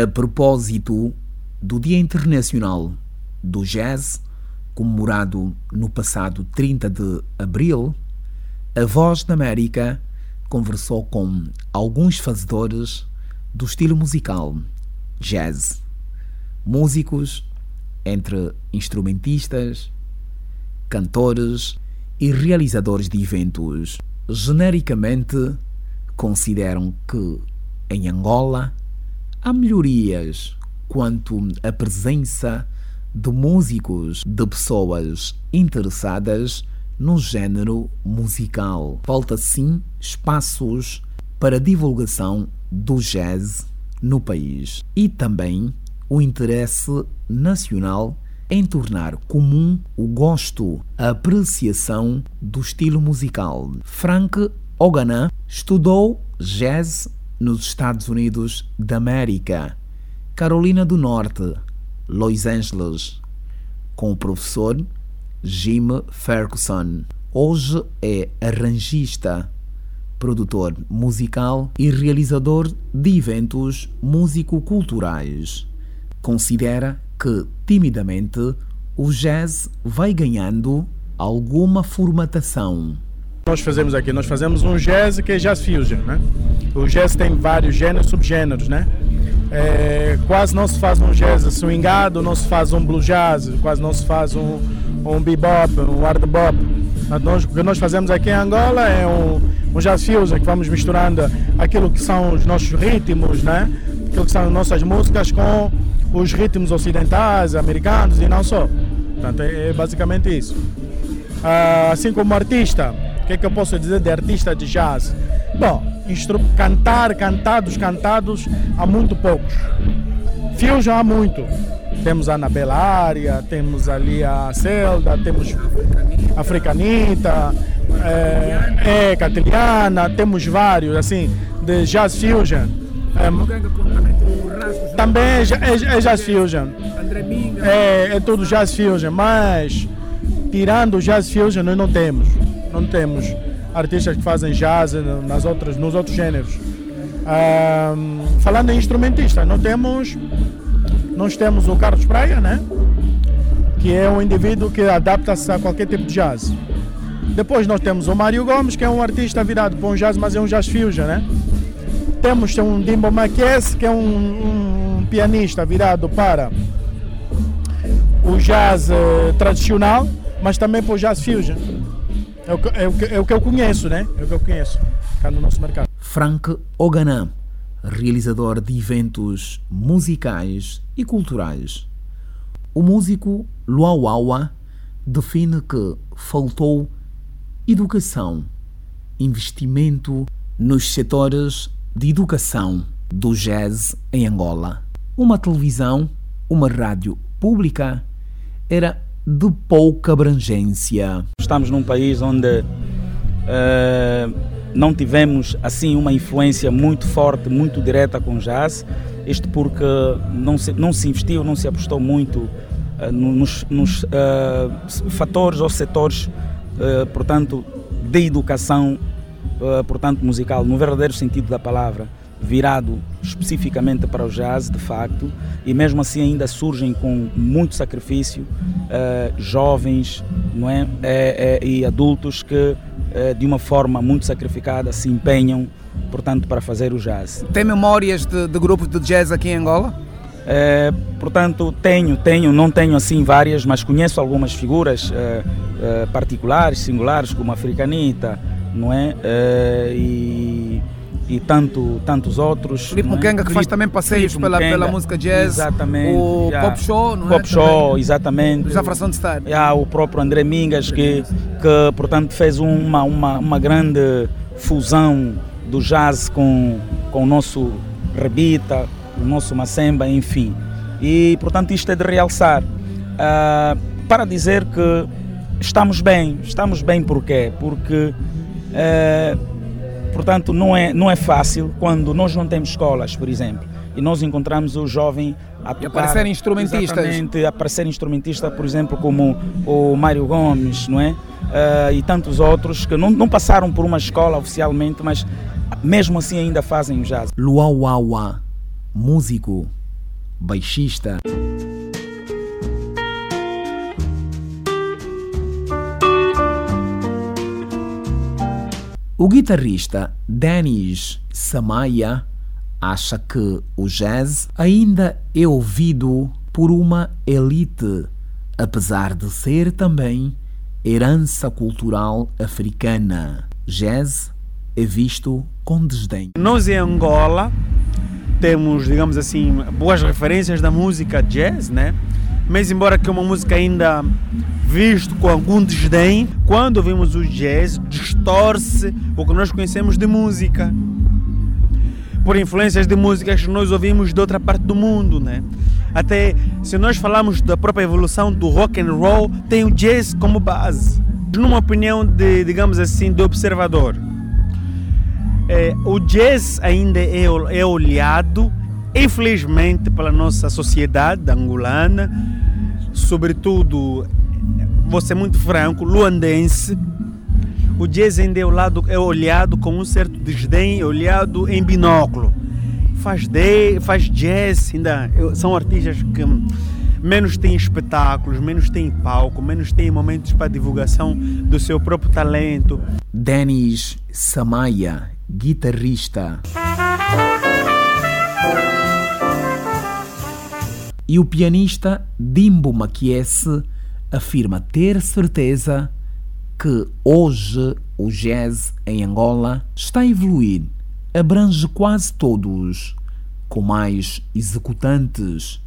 A propósito do Dia Internacional do Jazz, comemorado no passado 30 de abril, a Voz da América conversou com alguns fazedores do estilo musical jazz, músicos, entre instrumentistas, cantores e realizadores de eventos. Genericamente, consideram que em Angola há melhorias quanto à presença de músicos, de pessoas interessadas no género musical. Falta sim espaços para divulgação do jazz no país e também o interesse nacional em tornar comum o gosto, a apreciação do estilo musical. Frank Oganan estudou jazz nos Estados Unidos da América, Carolina do Norte, Los Angeles, com o professor Jim Ferguson. Hoje é arranjista, produtor musical e realizador de eventos músico-culturais. Considera que, timidamente, o jazz vai ganhando alguma formatação. Nós fazemos aqui, nós fazemos um jazz que é jazz fusion, né? O jazz tem vários gêneros, subgêneros, né? É, quase não se faz um jazz swingado, não se faz um blue jazz, quase não se faz um, um bebop, um hard bop. Nós, o que nós fazemos aqui em Angola é um, um jazz fusion, que vamos misturando aquilo que são os nossos ritmos, né? aquilo que são as nossas músicas com os ritmos ocidentais, americanos e não só. Portanto, é, basicamente isso. Ah, assim como artista, que é que eu posso dizer de artista de jazz? Bom, cantar, cantados, cantados, há muito poucos. Fusion há muito. Temos a Anabela Ária, temos ali a Zelda, temos a Africanita, é, é Catiliana, temos vários, assim, de jazz fusion. É, também é, é, é jazz fusion. É, é tudo jazz fusion, mas tirando o jazz fusion nós não temos. Não temos artistas que fazem jazz nas outras, nos outros gêneros. Falando em instrumentista, não temos, nós temos o Carlos Praia, né? que é um indivíduo que adapta-se a qualquer tipo de jazz. Depois nós temos o Mário Gomes, que é um artista virado para um jazz, mas é um jazz fusion, né? Temos um Dimbo Maquese, que é um, um, pianista virado para o jazz eh, tradicional, mas também para o jazz fusion. É o, que, é, o é o que eu conheço, né? É o que eu conheço cá no nosso mercado. Frank Oganam, realizador de eventos musicais e culturais. O músico Luauaua define que faltou educação, investimento nos setores de educação do jazz em Angola. Uma televisão, uma rádio pública era de pouca abrangência. Estamos num país onde uh, não tivemos assim uma influência muito forte, muito direta com o jazz. Isto porque não se, não se investiu, não se apostou muito uh, nos, nos uh, fatores ou setores, portanto, de educação, portanto, musical, no verdadeiro sentido da palavra virado especificamente para o jazz, de facto, e mesmo assim ainda surgem com muito sacrifício uh, jovens não é? é, é e adultos que, uh, de uma forma muito sacrificada, se empenham, portanto, para fazer o jazz. Tem memórias de, de grupos de jazz aqui em Angola? É, portanto, tenho, tenho, não tenho assim várias, mas conheço algumas figuras particulares, singulares, como a Africanita, não é? e e tanto, tantos outros. Filipe Mukenga, que faz também passeios pela, pela música jazz. Exatamente. O yeah. Pop Show, não Pop é? Show, também. exatamente. Já fração de estar. Yeah, o próprio André Mingas, que, que portanto fez uma, uma, uma grande fusão do jazz com, com o nosso rebita, o nosso macemba, enfim. E portanto isto é de realçar. Uh, para dizer que estamos bem, estamos bem por quê? Porque uh, Portanto, não é, não é fácil quando nós não temos escolas, por exemplo, e nós encontramos o jovem a tocar, e aparecer instrumentistas. Exatamente, aparecer instrumentista, por exemplo, como o Mário Gomes, não é? Uh, e tantos outros que não, não passaram por uma escola oficialmente, mas mesmo assim ainda fazem o jazz. Luauaua, músico, baixista. O guitarrista Denis Samaya acha que o jazz ainda é ouvido por uma elite, apesar de ser também herança cultural africana. Jazz é visto com desdém. Nós em Angola temos, digamos assim, boas referências da música jazz, né? Mas embora que é uma música ainda visto com algum desdém, quando ouvimos o jazz, distorce o que nós conhecemos de música. Por influências de músicas que nós ouvimos de outra parte do mundo, né? Até se nós falarmos da própria evolução do rock and roll, tem o jazz como base. Numa opinião de, digamos assim, de observador, é, o jazz ainda é, é olhado, infelizmente, pela nossa sociedade angolana, sobretudo vou ser muito franco, luandense, o jazz ainda é, lado, é olhado com um certo desdém, é olhado em binóculo. Faz, de, faz jazz, ainda são artistas que menos têm espetáculos, menos têm palco, menos têm momentos para divulgação do seu próprio talento. Denis Samaya, guitarrista. E o pianista Dimbo Maquiese afirma ter certeza que hoje o jazz em Angola está a evoluir, abrange quase todos, com mais executantes,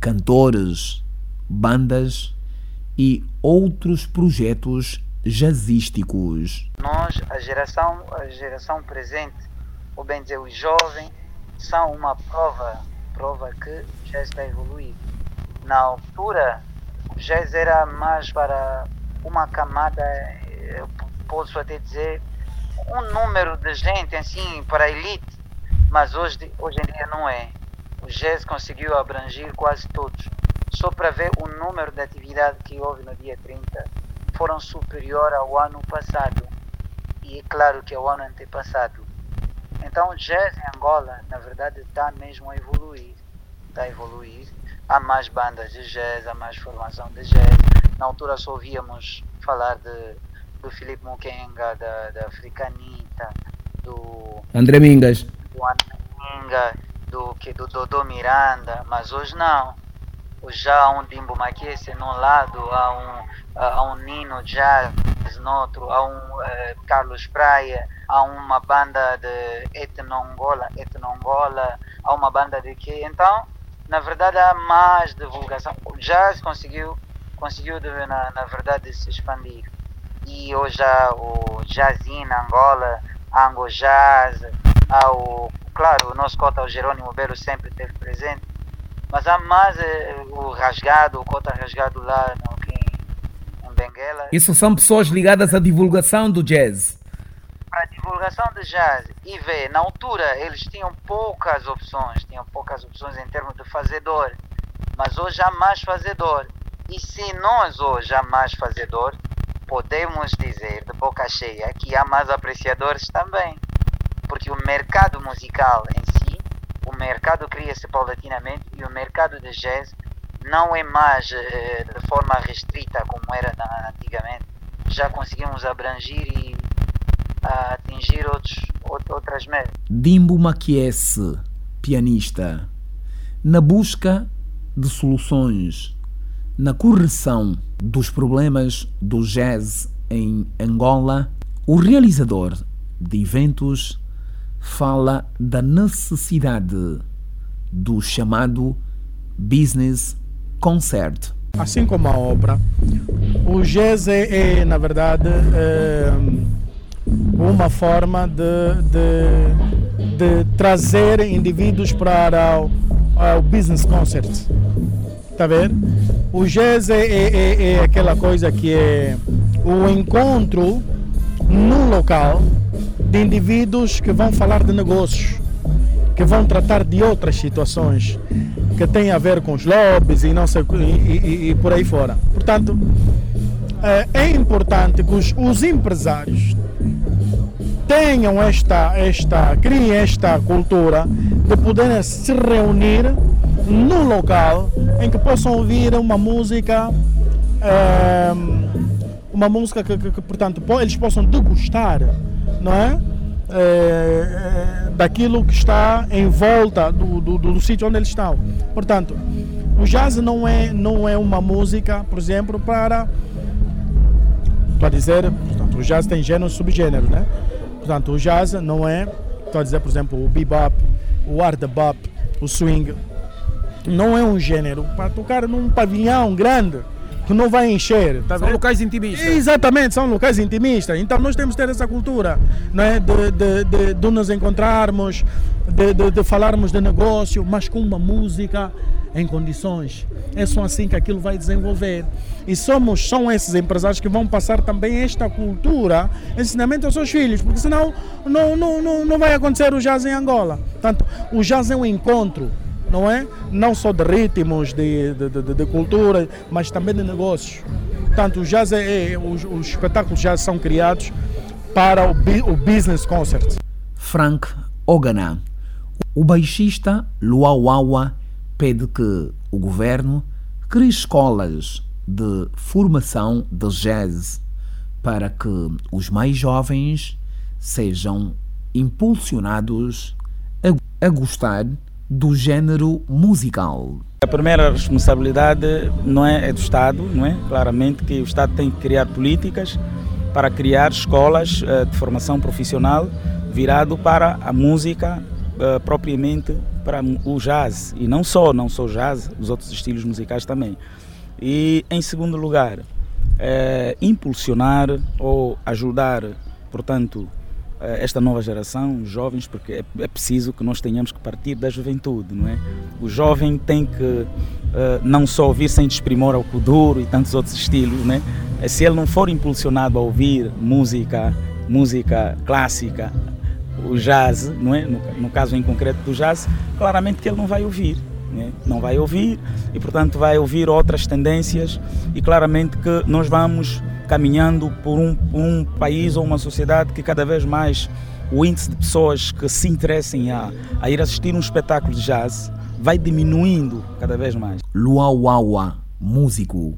cantores, bandas e outros projetos jazzísticos. Nós, a geração, a geração presente, ou bem dizer, os jovens, são uma prova, prova que o jazz está a evoluir. Na altura jazz era mais para uma camada, posso até dizer, um número de gente assim para a elite, mas hoje, hoje em dia não é. O jazz conseguiu abranger quase todos. Só para ver o número de atividade que houve no dia 30, foram superior ao ano passado. E é claro que ao ano antepassado. Então o jazz em Angola, na verdade, está mesmo a evoluir. Está a evoluir há mais bandas de jazz, há mais formação de jazz. Na altura só ouvíamos falar de, do Filipe Mukenga, da, da Africanita, do André Mingas, do André Minga, do, que, do Dodô Miranda, mas hoje não. Já há um Dimbo Maquiese num lado, há um, há um Nino Jazz no outro, há um uh, Carlos Praia, há uma banda de etno-Angola, etno-Angola, há uma banda de que Então, na verdade há mais divulgação. O jazz conseguiu, conseguiu na, na verdade se expandir. E hoje há o jazzinho Angola, Ango Jazz, há o, claro, o nosso cota, o Jerônimo Belo sempre esteve presente, mas há mais eh, o rasgado, o cota rasgado lá no, em, em Benguela. Isso são pessoas ligadas à divulgação do jazz a divulgação de jazz e vê, na altura eles tinham poucas opções, tinham poucas opções em termos de fazedor, mas hoje há mais fazedor. E se nós hoje há mais fazedor, podemos dizer de boca cheia que há mais apreciadores também. Porque o mercado musical o mercado cria-se paulatinamente e o mercado de jazz não é mais eh, de forma restrita como era antigamente. Já conseguimos abranger e atingir outros, outras metas. Dimbo Maquiese, pianista, na busca de soluções, na correção dos problemas do jazz em Angola, o realizador de eventos fala da necessidade do chamado business concert. Assim como a obra, o jazz é, é na verdade, é uma forma de, de, de trazer indivíduos para o, o business concert. Está a ver? O jazz é, é, é, é aquela coisa que é o encontro num local de indivíduos que vão falar de negócios, que vão tratar de outras situações que têm a ver com os lobbies e, não sei, e, e, e por aí fora. Portanto, é, é importante que os, os empresários tenham esta, esta, criem esta cultura de poderem se reunir num local em que possam ouvir uma música, é, uma música que, que, que, portanto, eles possam degustar, não é? é daquilo que está em volta do, do, do, do sítio onde eles estão. Portanto, o jazz não é, não é uma música, por exemplo, para. Estou a dizer, portanto, o jazz tem gêneros e subgêneros, né? Portanto, o jazz não é, estou a dizer, por exemplo, o bebop, o hard bop, o swing. Não é um gênero para tocar num pavilhão grande que não vai encher. Tá são vendo? locais intimistas. Exatamente, são locais intimistas. Então nós temos que ter essa cultura né? de, de, de, de nos encontrarmos, de, de, de falarmos de negócio, mas com uma música em condições. É só assim que aquilo vai desenvolver. E somos, são esses empresários que vão passar também esta cultura, ensinamento aos seus filhos, porque senão não, não, não, não vai acontecer o jazz em Angola. Portanto, o jazz é um encontro, não é? Não só de ritmos, de, de, de, de cultura, mas também de negócios. Portanto, o jazz é, é os, os espetáculos jazz são criados para o, o business concert. Frank Ogana, o baixista Luauaua pede que o governo crie escolas de formação de jazz para que os mais jovens sejam impulsionados a, a gostar do género musical. A primeira responsabilidade não é, é, do Estado, não é? Claramente que o Estado tem que criar políticas para criar escolas uh, de formação profissional virado para a música uh, propriamente para o jazz e não só, não só jazz, os outros estilos musicais também. E em segundo lugar, é, impulsionar ou ajudar, portanto, eh, esta nova geração, os jovens, porque é, é, preciso que nós tenhamos que partir da juventude, não é? O jovem tem que uh, não só ouvir sem desprimor ao kuduro e tantos outros estilos, né? Se ele não for impulsionado a ouvir música, música clássica, o jazz, não é? No, no, caso em concreto do jazz, claramente que ele não vai ouvir. Não vai ouvir e, portanto, vai ouvir outras tendências e claramente que nós vamos caminhando por um, um país ou uma sociedade que cada vez mais o índice de pessoas que se interessem a, a ir assistir um espetáculo de jazz vai diminuindo cada vez mais. Luauaua, músico.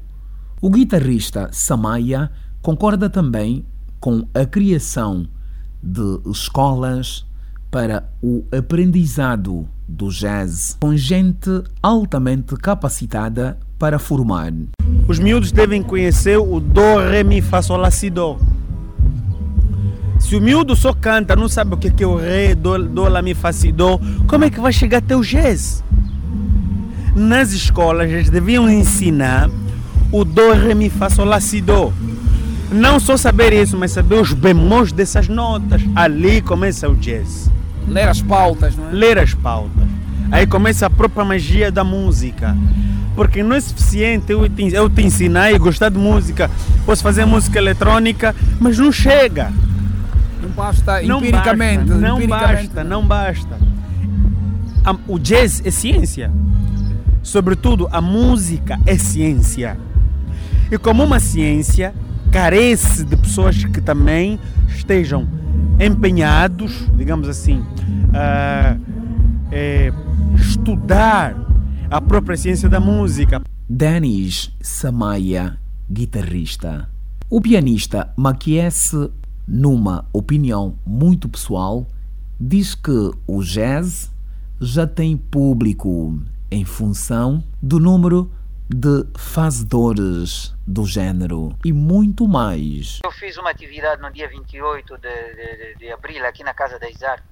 O guitarrista Samaya concorda também com a criação de escolas para o aprendizado do jazz, com gente altamente capacitada para formar. Os miúdos devem conhecer o Do, Ré, Mi, Fá, Sol, Lá, Si, Do. Se o miúdo só canta, não sabe o que é o Ré, Do, do Lá, Mi, Fá, Si, Do, como é que vai chegar até o jazz? Nas escolas, eles deviam ensinar o Do, Ré, Mi, Fá, Sol, Lá, Si, Do não só saber isso, mas saber os bemóis dessas notas. Ali começa o jazz. Ler as pautas, não é? Ler as pautas. Aí começa a própria magia da música. Porque não é suficiente eu te, eu te ensinar e gostar de música. Posso fazer música eletrônica, mas não chega. Não basta não empiricamente. Basta, não empiricamente. basta, não basta. O jazz é ciência. Sobretudo, a música é ciência. E como uma ciência, carece de pessoas que também estejam empenhados, digamos assim, a é, estudar a própria ciência da música. Denis Samaya, guitarrista. O pianista Maquiese, numa opinião muito pessoal, diz que o jazz já tem público em função do número de fazedores do género e muito mais. Eu fiz uma atividade no dia 28 de, de, de abril aqui na Casa da Isar.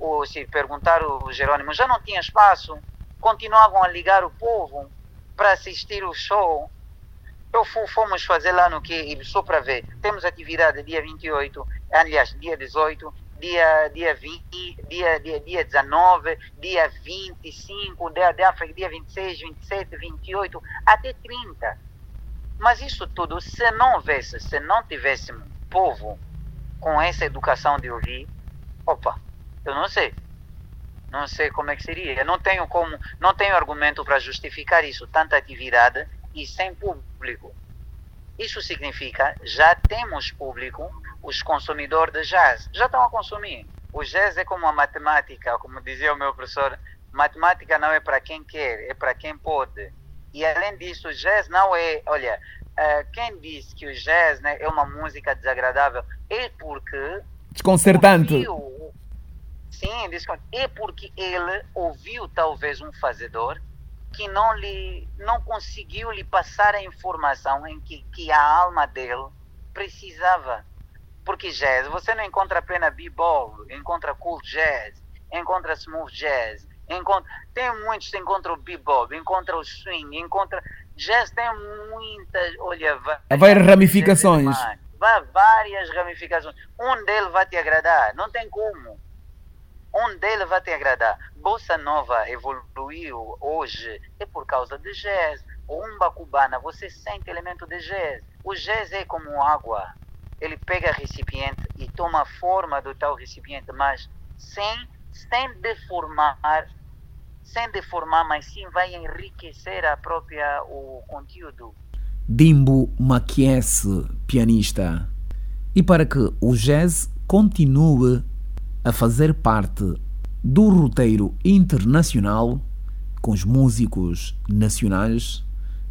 Ou se perguntar o Jerônimo, já não tinha espaço, continuavam a ligar o povo para assistir o show. Eu fomos fazer lá no que, só para ver. Temos atividade dia 28, aliás, dia 18, dia, dia 20, dia, dia, dia 19, dia 25, dia, dia, dia 26, 27, 28, até 30. Mas isso tudo, se não houvesse, se não tivéssemos povo com essa educação de ouvir, opa, eu não sei. Não sei como é que seria. Eu não tenho como, não tenho argumento para justificar isso, tanta atividade e sem público. Isso significa já temos público os consumidores de jazz já estão a consumir. O jazz é como a matemática, como dizia o meu professor, matemática não é para quem quer, é para quem pode. E além disso, o jazz não é. Olha, uh, quem disse que o jazz né, é uma música desagradável é porque. Desconcertante. Ouviu, sim, é porque ele ouviu talvez um fazedor que não lhe não conseguiu lhe passar a informação em que, que a alma dele precisava. Porque jazz, você não encontra apenas b-ball, encontra cool jazz, encontra smooth jazz, encontra, tem muitos, encontra o bebop, encontra o swing, encontra jazz tem muitas, olha, várias ramificações. Vai, várias ramificações. Um deles vai te agradar, não tem como. Um deles vai te agradar. Bossa Nova evoluiu hoje é por causa de jazz. Umba cubana, você sente elemento de jazz. O jazz é como água. Ele pega recipiente e toma a forma do tal recipiente, mas sem, sem deformar sem deformar, mas sim vai enriquecer a própria o conteúdo. Dimbo Maquiese, pianista. E para que o jazz continue a fazer parte do roteiro internacional com os músicos nacionais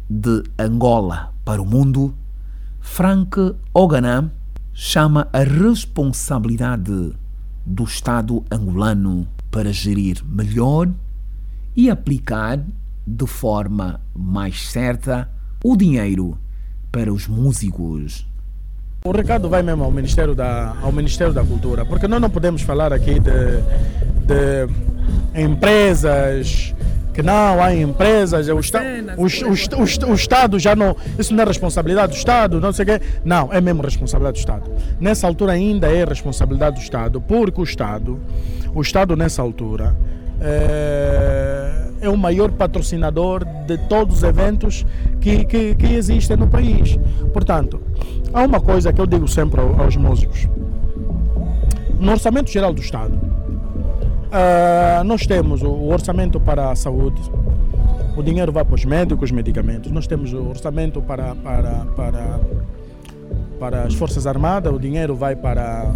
de Angola para o mundo, Frank Oganam chama a responsabilidade do Estado angolano para gerir melhor e aplicar de forma mais certa o dinheiro para os músicos. O recado vai mesmo ao Ministério da, ao Ministério da Cultura, porque nós não podemos falar aqui de, de empresas que não há empresas, o, esta, o, o, o, o, Estado já não. Isso não é responsabilidade do Estado, não sei o quê. Não, é mesmo responsabilidade do Estado. Nessa altura ainda é responsabilidade do Estado, porque o Estado, o Estado nessa altura, é, é o maior patrocinador de todos os eventos que, que, que, existem no país. Portanto, há uma coisa que eu digo sempre aos músicos. No Orçamento Geral do Estado, uh, nós temos o orçamento para a saúde, o dinheiro vai para os médicos, medicamentos. Nós temos o orçamento para, para, para, para as Forças Armadas, o dinheiro vai para,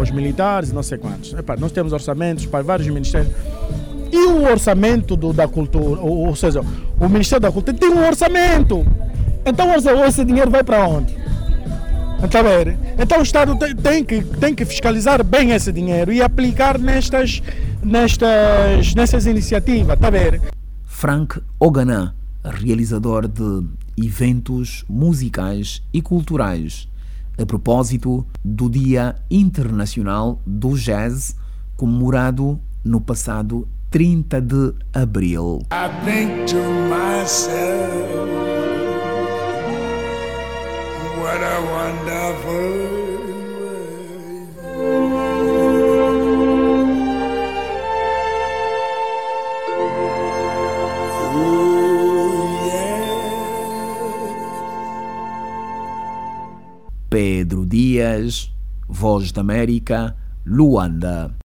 os militares, não sei quantos. Nós temos orçamentos para vários ministérios. E o orçamento do, da cultura, ou, ou, seja, o Ministério da Cultura tem um orçamento. Então esse dinheiro vai para onde? Está ver? Então o Estado tem, tem, que, tem que fiscalizar bem esse dinheiro e aplicar nestas, nestas, nessas iniciativas. Está ver? Frank Oganan, realizador de eventos musicais e culturais, a propósito do Dia Internacional do Jazz, comemorado no passado 30 de abril. I think to myself, what a wonderful Pedro Dias, Voz da América, Luanda.